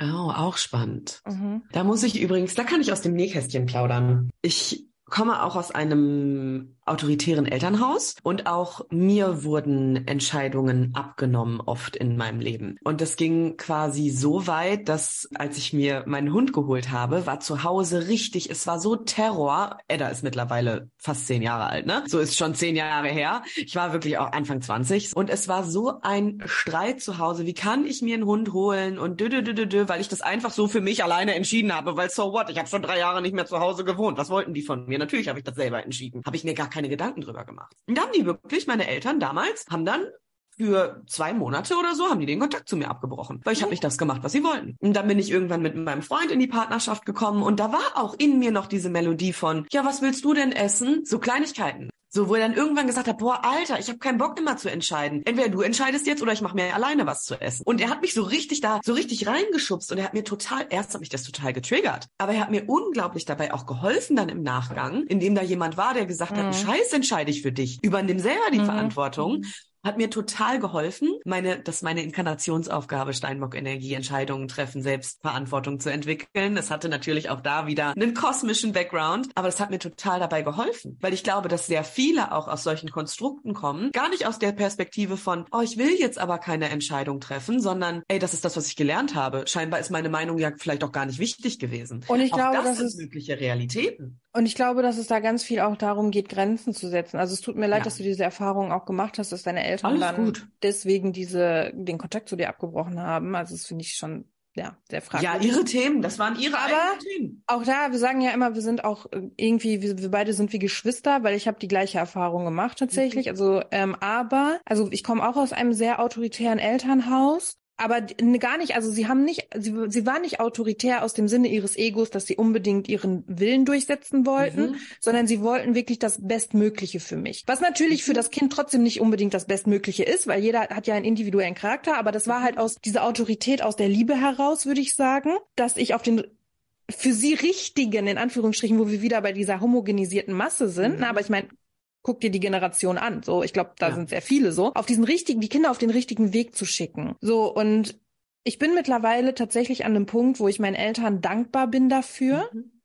Oh, auch spannend. Mhm. Da muss ich übrigens, da kann ich aus dem Nähkästchen plaudern. Ich komme auch aus einem autoritären Elternhaus und auch mir wurden Entscheidungen abgenommen oft in meinem Leben. Und das ging quasi so weit, dass als ich mir meinen Hund geholt habe, war zu Hause richtig, es war so Terror. Edda ist mittlerweile fast zehn Jahre alt, ne? So ist schon zehn Jahre her. Ich war wirklich auch Anfang 20 und es war so ein Streit zu Hause. Wie kann ich mir einen Hund holen und dü, dü, dü, dü, dü weil ich das einfach so für mich alleine entschieden habe, weil so what, ich habe schon drei Jahre nicht mehr zu Hause gewohnt. Was wollten die von mir? Natürlich habe ich das selber entschieden. Habe ich mir gar keine Gedanken drüber gemacht. Und da haben die wirklich, meine Eltern damals, haben dann für zwei Monate oder so haben die den Kontakt zu mir abgebrochen, weil ich habe nicht das gemacht, was sie wollten. Und dann bin ich irgendwann mit meinem Freund in die Partnerschaft gekommen und da war auch in mir noch diese Melodie von, ja, was willst du denn essen? So Kleinigkeiten. So, wo er dann irgendwann gesagt hat, boah, Alter, ich habe keinen Bock immer zu entscheiden. Entweder du entscheidest jetzt oder ich mache mir alleine was zu essen. Und er hat mich so richtig da, so richtig reingeschubst und er hat mir total, erst hat mich das total getriggert, aber er hat mir unglaublich dabei auch geholfen dann im Nachgang, indem da jemand war, der gesagt mhm. hat, Scheiß entscheide ich für dich. Übernimm selber die mhm. Verantwortung hat mir total geholfen, meine, das ist meine Inkarnationsaufgabe, Steinbock-Energie, Entscheidungen treffen, Selbstverantwortung zu entwickeln. Das hatte natürlich auch da wieder einen kosmischen Background, aber das hat mir total dabei geholfen, weil ich glaube, dass sehr viele auch aus solchen Konstrukten kommen, gar nicht aus der Perspektive von, oh, ich will jetzt aber keine Entscheidung treffen, sondern, ey, das ist das, was ich gelernt habe. Scheinbar ist meine Meinung ja vielleicht auch gar nicht wichtig gewesen. Und ich auch glaube, das, das sind ist mögliche Realitäten. Und ich glaube, dass es da ganz viel auch darum geht, Grenzen zu setzen. Also es tut mir leid, Ja. dass du diese Erfahrung auch gemacht hast, dass deine Eltern Alles dann gut. deswegen diese, den Kontakt zu dir abgebrochen haben. Also das finde ich schon, ja, sehr fragwürdig. Ja, ihre Themen, das waren ihre Aber- Themen. Auch da, wir sagen ja immer, wir sind auch irgendwie, wir, wir beide sind wie Geschwister, weil ich habe die gleiche Erfahrung gemacht tatsächlich. Mhm. Also, ähm, aber, also ich komme auch aus einem sehr autoritären Elternhaus. Aber ne, gar nicht, also sie haben nicht, sie, sie waren nicht autoritär aus dem Sinne ihres Egos, dass sie unbedingt ihren Willen durchsetzen wollten, Mhm. sondern sie wollten wirklich das Bestmögliche für mich. Was natürlich Mhm. für das Kind trotzdem nicht unbedingt das Bestmögliche ist, weil jeder hat ja einen individuellen Charakter, aber das war Mhm. halt aus dieser Autorität, aus der Liebe heraus, würde ich sagen, dass ich auf den für sie richtigen, in Anführungsstrichen, wo wir wieder bei dieser homogenisierten Masse sind. Mhm. Na, aber ich meine, guck dir die Generation an. So, ich glaube, da Ja. sind sehr viele so. Auf diesen richtigen, die Kinder auf den richtigen Weg zu schicken. So, und ich bin mittlerweile tatsächlich an einem Punkt, wo ich meinen Eltern dankbar bin dafür. Mhm.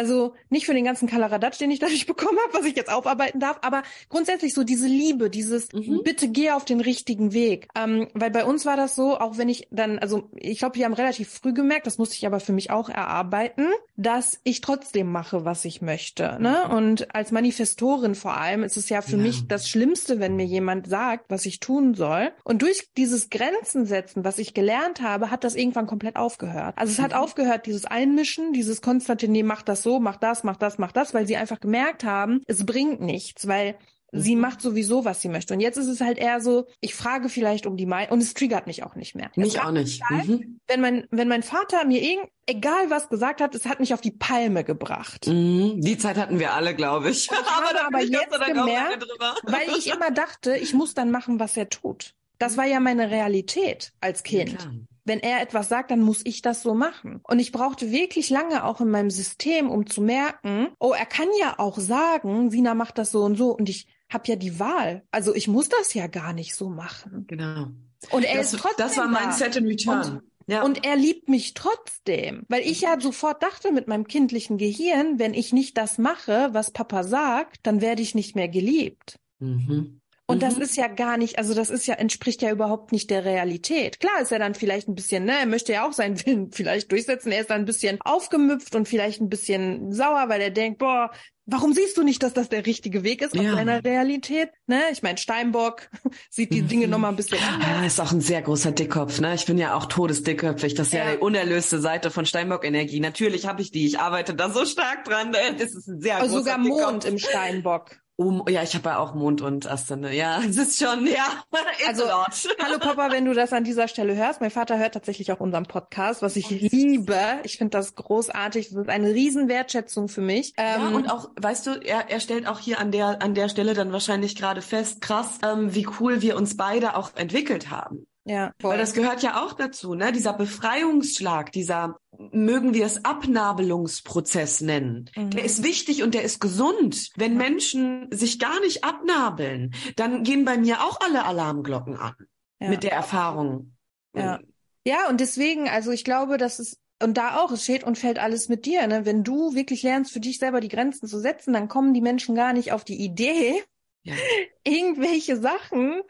Also nicht für den ganzen Kalaradatsch, den ich dadurch bekommen habe, was ich jetzt aufarbeiten darf, aber grundsätzlich so diese Liebe, dieses Mhm. bitte geh auf den richtigen Weg. Ähm, weil bei uns war das so, auch wenn ich dann, also ich glaube, wir haben relativ früh gemerkt, das musste ich aber für mich auch erarbeiten, dass ich trotzdem mache, was ich möchte. Ne? Und als Manifestorin vor allem ist es ja für Ja. mich das Schlimmste, wenn mir jemand sagt, was ich tun soll. Und durch dieses Grenzen setzen, was ich gelernt habe, hat das irgendwann komplett aufgehört. Also es hat Mhm. aufgehört, dieses Einmischen, dieses konstante, nee, mach das so, mach das, mach das, mach das, weil sie einfach gemerkt haben, es bringt nichts, weil sie Mhm. macht sowieso, was sie möchte. Und jetzt ist es halt eher so, ich frage vielleicht um die Meinung, und es triggert mich auch nicht mehr. Mich auch nicht. Zeit, Mhm. Wenn mein, wenn mein Vater mir irgend, egal was gesagt hat, es hat mich auf die Palme gebracht. Mhm. Die Zeit hatten wir alle, glaube ich. ich habe da aber jetzt gemerkt. Weil ich immer dachte, ich muss dann machen, was er tut. Das war ja meine Realität als Kind. Klar. Wenn er etwas sagt, dann muss ich das so machen. Und ich brauchte wirklich lange auch in meinem System, um zu merken, oh, er kann ja auch sagen, Sina macht das so und so und ich habe ja die Wahl. Also ich muss das ja gar nicht so machen. Genau. Und er Das, ist trotzdem das war mein. Set in Return. ja. Und er liebt mich trotzdem, weil ich ja sofort dachte mit meinem kindlichen Gehirn, wenn ich nicht das mache, was Papa sagt, dann werde ich nicht mehr geliebt. mhm. Und das Mhm. ist ja gar nicht, also das ist ja, entspricht ja überhaupt nicht der Realität. Klar ist er dann vielleicht ein bisschen, ne, er möchte ja auch seinen Willen vielleicht durchsetzen. Er ist dann ein bisschen aufgemüpft und vielleicht ein bisschen sauer, weil er denkt, boah, warum siehst du nicht, dass das der richtige Weg ist aus Ja. deiner Realität? Ne? Ich meine, Steinbock sieht die Dinge Mhm. nochmal ein bisschen Ja, ist auch ein sehr großer Dickkopf, ne? Ich bin ja auch todesdickköpfig. Das ist ja, Ja. die unerlöste Seite von Steinbock-Energie. Natürlich habe ich die. Ich arbeite da so stark dran. ne? Das ist ein sehr Also großer sogar Dickkopf. Mond im Steinbock. Um, ja, ich habe ja auch Mond und Aszende. Ja, es ist schon, ja, Also. Hallo Papa, wenn du das an dieser Stelle hörst. Mein Vater hört tatsächlich auch unseren Podcast, was ich liebe. Ich finde das großartig. Das ist eine riesen Wertschätzung für mich. Ja, Ähm, und auch, weißt du, er, er stellt auch hier an der, an der Stelle dann wahrscheinlich gerade fest, krass, ähm, wie cool wir uns beide auch entwickelt haben. Ja, voll. Weil das gehört ja auch dazu, ne? Dieser Befreiungsschlag, dieser, mögen wir es Abnabelungsprozess nennen. Mhm. Der ist wichtig und der ist gesund. Wenn Menschen sich gar nicht abnabeln, dann gehen bei mir auch alle Alarmglocken an. ja. Mit der Erfahrung. Ja. Ja, und deswegen, also ich glaube, dass es, und da auch, es steht und fällt alles mit dir, ne? Wenn du wirklich lernst, für dich selber die Grenzen zu setzen, dann kommen die Menschen gar nicht auf die Idee, Ja. irgendwelche Sachen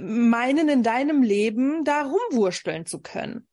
meinen in deinem Leben da rumwursteln zu können.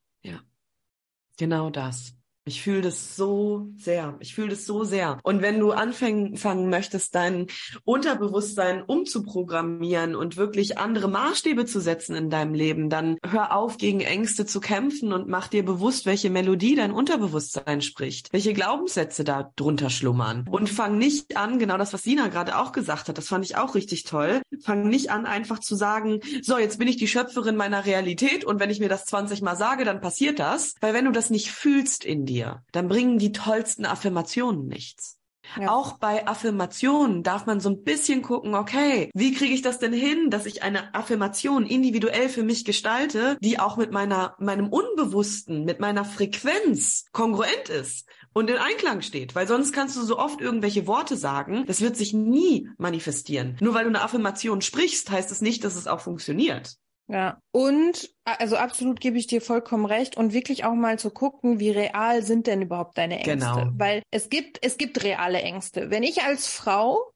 Genau das. Ich fühle das so sehr. Ich fühle das so sehr. Und wenn du anfangen fangen möchtest, dein Unterbewusstsein umzuprogrammieren und wirklich andere Maßstäbe zu setzen in deinem Leben, dann hör auf, gegen Ängste zu kämpfen und mach dir bewusst, welche Melodie dein Unterbewusstsein spricht, welche Glaubenssätze da drunter schlummern. Und fang nicht an, genau das, was Sina gerade auch gesagt hat, das fand ich auch richtig toll. Fang nicht an, einfach zu sagen, so, jetzt bin ich die Schöpferin meiner Realität und wenn ich mir das 20 Mal sage, dann passiert das. Weil wenn du das nicht fühlst in dir, dann bringen die tollsten Affirmationen nichts. Ja. Auch bei Affirmationen darf man so ein bisschen gucken, okay, wie kriege ich das denn hin, dass ich eine Affirmation individuell für mich gestalte, die auch mit meiner, meinem Unbewussten, mit meiner Frequenz kongruent ist. und in Einklang steht, weil sonst kannst du so oft irgendwelche Worte sagen, das wird sich nie manifestieren. Nur weil du eine Affirmation sprichst, heißt es nicht, dass es auch funktioniert. Ja, und also absolut gebe ich dir vollkommen recht und wirklich auch mal zu gucken, wie real sind denn überhaupt deine Ängste? Genau. Weil es gibt es gibt reale Ängste. Wenn ich als Frau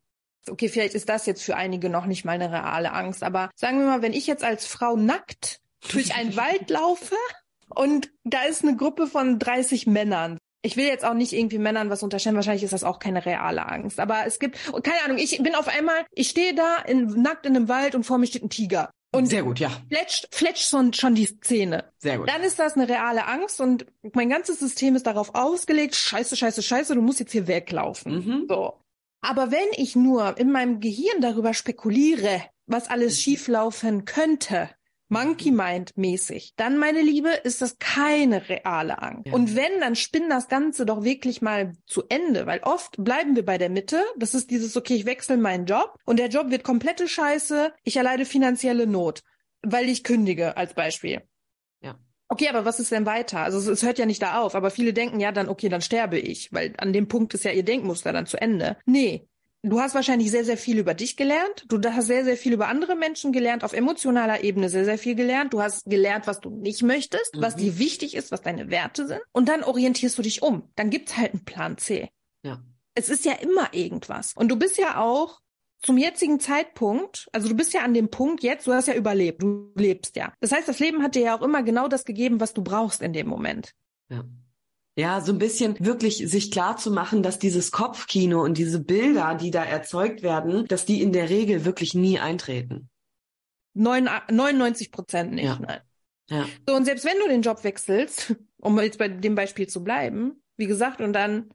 okay, vielleicht ist das jetzt für einige noch nicht mal eine reale Angst, aber sagen wir mal, wenn ich jetzt als Frau nackt durch einen Wald laufe und da ist eine Gruppe von 30 Männern. Ich will jetzt auch nicht irgendwie Männern was unterstellen, wahrscheinlich ist das auch keine reale Angst. Aber es gibt, keine Ahnung, ich bin auf einmal, ich stehe da in, nackt in einem Wald und vor mir steht ein Tiger. Und Sehr gut, ja. fletscht, fletscht schon, schon die Szene. Sehr gut. Dann ist das eine reale Angst und mein ganzes System ist darauf ausgelegt, scheiße, scheiße, scheiße, du musst jetzt hier weglaufen. Mhm. So. Aber wenn ich nur in meinem Gehirn darüber spekuliere, was alles schieflaufen könnte, Monkey Mind mäßig, dann, meine Liebe, ist das keine reale Angst. Ja. Und wenn, dann spinn das Ganze doch wirklich mal zu Ende, weil oft bleiben wir bei der Mitte. Das ist dieses, okay, ich wechsle meinen Job und der Job wird komplette Scheiße, ich erleide finanzielle Not, weil ich kündige, als Beispiel. Ja. Okay, aber was ist denn weiter? Also es, es hört ja nicht da auf, aber viele denken, ja, dann, okay, dann sterbe ich, weil an dem Punkt ist ja ihr Denkmuster dann zu Ende. Nee. Du hast wahrscheinlich sehr, sehr viel über dich gelernt. Du hast sehr, sehr viel über andere Menschen gelernt, auf emotionaler Ebene sehr, sehr viel gelernt. Du hast gelernt, was du nicht möchtest, was Mhm. dir wichtig ist, was deine Werte sind. Und dann orientierst du dich um. Dann gibt's halt einen Plan C. Ja. Es ist ja immer irgendwas. Und du bist ja auch zum jetzigen Zeitpunkt, also du bist ja an dem Punkt jetzt, du hast ja überlebt, du lebst ja. Das heißt, das Leben hat dir ja auch immer genau das gegeben, was du brauchst in dem Moment. Ja. Ja, so ein bisschen wirklich sich klar zu machen, dass dieses Kopfkino und diese Bilder, die da erzeugt werden, dass die in der Regel wirklich nie eintreten. Neun- 99 Prozent nicht, Ja. nein. Ja. So, und selbst wenn du den Job wechselst, um jetzt bei dem Beispiel zu bleiben, wie gesagt, und dann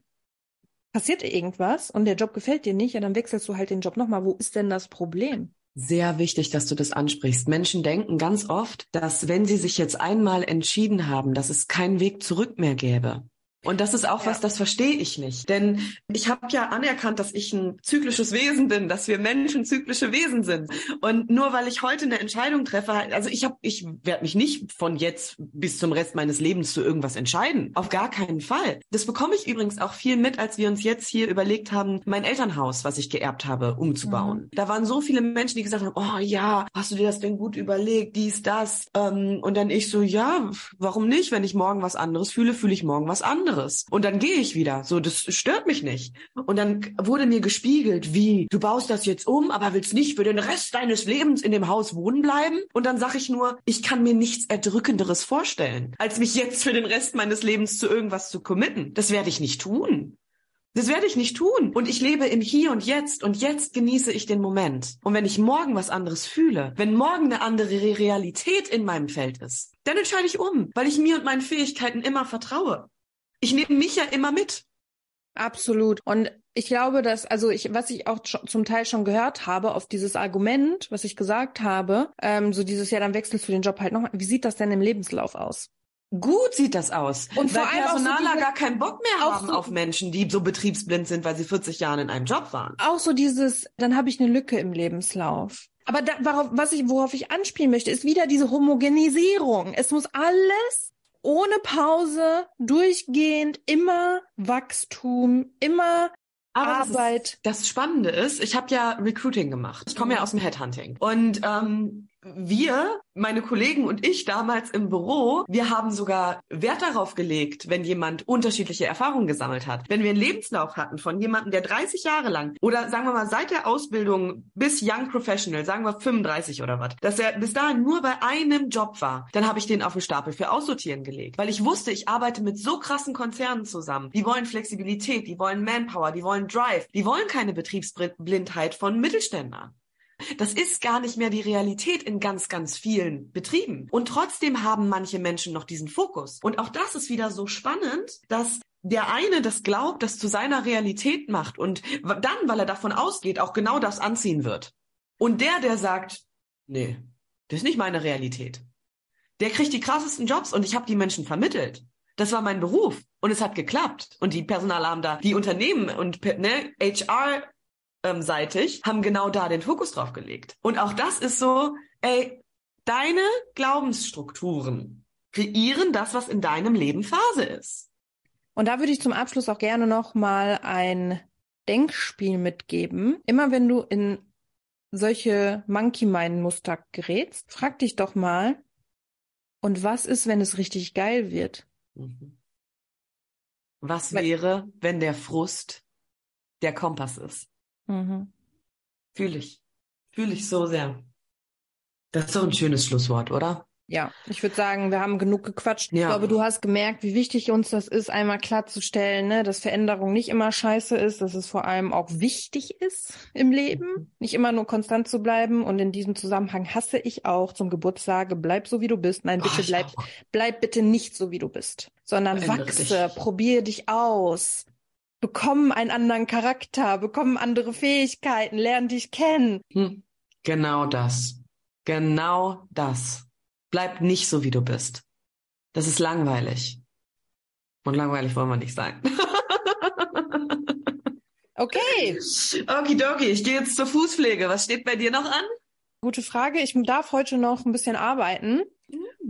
passiert irgendwas und der Job gefällt dir nicht, ja, dann wechselst du halt den Job nochmal. Wo ist denn das Problem? Sehr wichtig, dass du das ansprichst. Menschen denken ganz oft, dass wenn sie sich jetzt einmal entschieden haben, dass es keinen Weg zurück mehr gäbe. Und das ist auch Ja. was, das verstehe ich nicht. Denn ich habe ja anerkannt, dass ich ein zyklisches Wesen bin, dass wir Menschen zyklische Wesen sind. Und nur weil ich heute eine Entscheidung treffe, also ich habe, ich werde mich nicht von jetzt bis zum Rest meines Lebens zu irgendwas entscheiden. Auf gar keinen Fall. Das bekomme ich übrigens auch viel mit, als wir uns jetzt hier überlegt haben, mein Elternhaus, was ich geerbt habe, umzubauen. Da waren so viele Menschen, die gesagt haben, oh ja, hast du dir das denn gut überlegt, dies, das. Ähm, und dann ich so, ja, warum nicht? Wenn ich morgen was anderes fühle, fühle ich morgen was anderes. Und dann gehe ich wieder. So, das stört mich nicht. Und dann wurde mir gespiegelt, wie, du baust das jetzt um, aber willst nicht für den Rest deines Lebens in dem Haus wohnen bleiben? Und dann sage ich nur, ich kann mir nichts Erdrückenderes vorstellen, als mich jetzt für den Rest meines Lebens zu irgendwas zu committen. Das werde ich nicht tun. Das werde ich nicht tun. Und ich lebe im Hier und Jetzt und jetzt genieße ich den Moment. Und wenn ich morgen was anderes fühle, wenn morgen eine andere Re- Realität in meinem Feld ist, dann entscheide ich um, weil ich mir und meinen Fähigkeiten immer vertraue. Ich nehme mich ja immer mit. Absolut. Und ich glaube, dass, also ich, was ich auch zum Teil schon gehört habe auf dieses Argument, was ich gesagt habe, ähm, so dieses Jahr, dann wechselst du den Job halt nochmal. Wie sieht das denn im Lebenslauf aus? Gut sieht das aus. Und weil vor allem auch so Personaler diese- gar keinen Bock mehr haben so- auf Menschen, die so betriebsblind sind, weil sie 40 Jahre in einem Job waren. Auch so dieses, dann habe ich eine Lücke im Lebenslauf. Aber da, worauf, was ich, worauf ich anspielen möchte, ist wieder diese Homogenisierung. Es muss alles ohne Pause, durchgehend, immer Wachstum, immer das ist- Arbeit. Das Spannende ist, ich habe ja Recruiting gemacht. Ich komme ja aus dem Headhunting. Und ähm, wir, meine Kollegen und ich damals im Büro, wir haben sogar Wert darauf gelegt, wenn jemand unterschiedliche Erfahrungen gesammelt hat. Wenn wir einen Lebenslauf hatten von jemandem, der 30 Jahre lang oder sagen wir mal seit der Ausbildung bis Young Professional, sagen wir 35 oder was, dass er bis dahin nur bei einem Job war, dann habe ich den auf den Stapel für Aussortieren gelegt. Weil ich wusste, ich arbeite mit so krassen Konzernen zusammen. Die wollen Flexibilität, die wollen Manpower, die wollen Drive, die wollen keine Betriebsblindheit von Mittelständlern. Das ist gar nicht mehr die Realität in ganz, ganz vielen Betrieben. Und trotzdem haben manche Menschen noch diesen Fokus. Und auch das ist wieder so spannend, dass der eine das glaubt, das zu seiner Realität macht und dann, weil er davon ausgeht, auch genau das anziehen wird. Und der, der sagt, nee, das ist nicht meine Realität. Der kriegt die krassesten Jobs und ich habe die Menschen vermittelt. Das war mein Beruf und es hat geklappt. Und die Personale haben da, die Unternehmen und ne, HR seitig haben genau da den Fokus drauf gelegt. Und auch das ist so, ey, deine Glaubensstrukturen kreieren das, was in deinem Leben Phase ist. Und da würde ich zum Abschluss auch gerne noch mal ein Denkspiel mitgeben. Immer wenn du in solche Monkey Mind Muster gerätst, frag dich doch mal, und was ist, wenn es richtig geil wird? Mhm. Was wäre, wenn der Frust der Kompass ist? Mhm. Fühle ich. Fühle ich so sehr. Das ist doch ein schönes Schlusswort, oder? Ja, ich würde sagen, wir haben genug gequatscht. Ja. Ich glaube, du hast gemerkt, wie wichtig uns das ist, einmal klarzustellen, ne, dass Veränderung nicht immer scheiße ist, dass es vor allem auch wichtig ist im Leben, mhm. nicht immer nur konstant zu bleiben. Und in diesem Zusammenhang hasse ich auch zum Geburtstag, bleib so wie du bist. Nein, bitte oh, bleib, bleib bitte nicht so wie du bist, sondern wachse, dich. probier dich aus. Bekomm einen anderen Charakter, bekomm andere Fähigkeiten, lern dich kennen. Hm. Genau das. Genau das. Bleib nicht so, wie du bist. Das ist langweilig. Und langweilig wollen wir nicht sein. okay. Okidoki, ich gehe jetzt zur Fußpflege. Was steht bei dir noch an? Gute Frage. Ich darf heute noch ein bisschen arbeiten.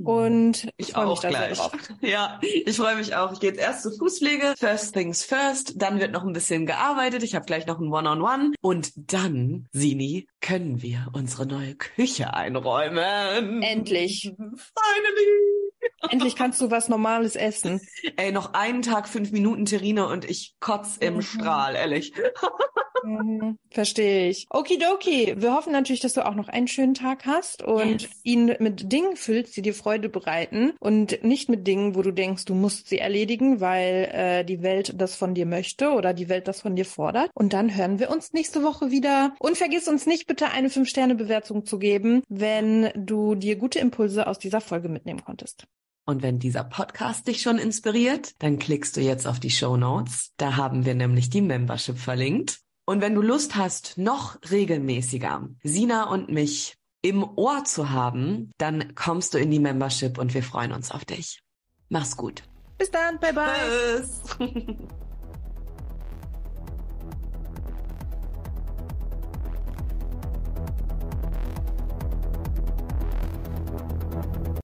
Und ich, ich freue mich da gleich. sehr drauf. Ja, ich freue mich auch. Ich gehe jetzt erst zur Fußpflege. First things first. Dann wird noch ein bisschen gearbeitet. Ich habe gleich noch ein One-on-One. -on -One. Und dann, Sini, können wir unsere neue Küche einräumen. Endlich. Finally. Endlich kannst du was Normales essen. Ey, noch einen Tag, fünf Minuten Terrine und ich kotz im mhm. Strahl, ehrlich. mhm, verstehe ich. Okidoki. Wir hoffen natürlich, dass du auch noch einen schönen Tag hast und yes. ihn mit Dingen füllst, die dir Freude bereiten und nicht mit Dingen, wo du denkst, du musst sie erledigen, weil äh, die Welt das von dir möchte oder die Welt das von dir fordert. Und dann hören wir uns nächste Woche wieder. Und vergiss uns nicht bitte eine 5-Sterne-Bewertung zu geben, wenn du dir gute Impulse aus dieser Folge mitnehmen konntest. Und wenn dieser Podcast dich schon inspiriert, dann klickst du jetzt auf die Show Notes. Da haben wir nämlich die Membership verlinkt. Und wenn du Lust hast, noch regelmäßiger Sina und mich im Ohr zu haben, dann kommst du in die Membership und wir freuen uns auf dich. Mach's gut. Bis dann, bye bye. Tschüss.